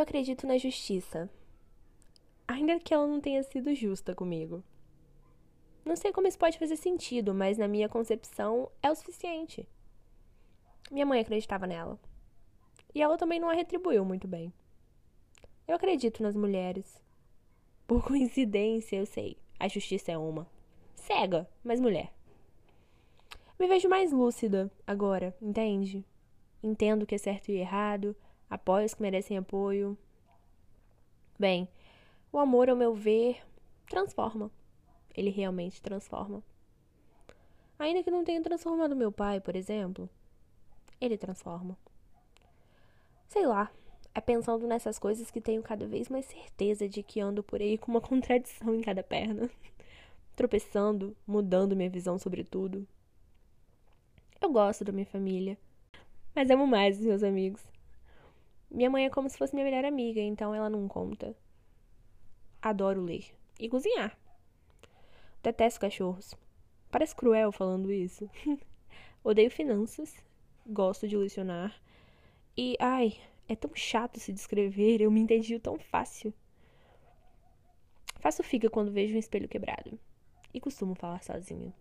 acredito na justiça. Ainda que ela não tenha sido justa comigo. Não sei como isso pode fazer sentido, mas na minha concepção é o suficiente. Minha mãe acreditava nela. E ela também não a retribuiu muito bem. Eu acredito nas mulheres. Por coincidência, eu sei, a justiça é uma. Cega, mas mulher. Me vejo mais lúcida agora, entende? Entendo o que é certo e errado, apoio os que merecem apoio. Bem, o amor, ao meu ver, transforma. Ele realmente transforma. Ainda que não tenha transformado meu pai, por exemplo, ele transforma. Sei lá, é pensando nessas coisas que tenho cada vez mais certeza de que ando por aí com uma contradição em cada perna, tropeçando, mudando minha visão sobre tudo. Eu gosto da minha família, mas amo mais os meus amigos. Minha mãe é como se fosse minha melhor amiga, então ela não conta. Adoro ler e cozinhar. Detesto cachorros. Parece cruel falando isso. Odeio finanças. Gosto de lecionar. E, ai, é tão chato se descrever. Eu me entendi tão fácil. Faço figa quando vejo um espelho quebrado. E costumo falar sozinha.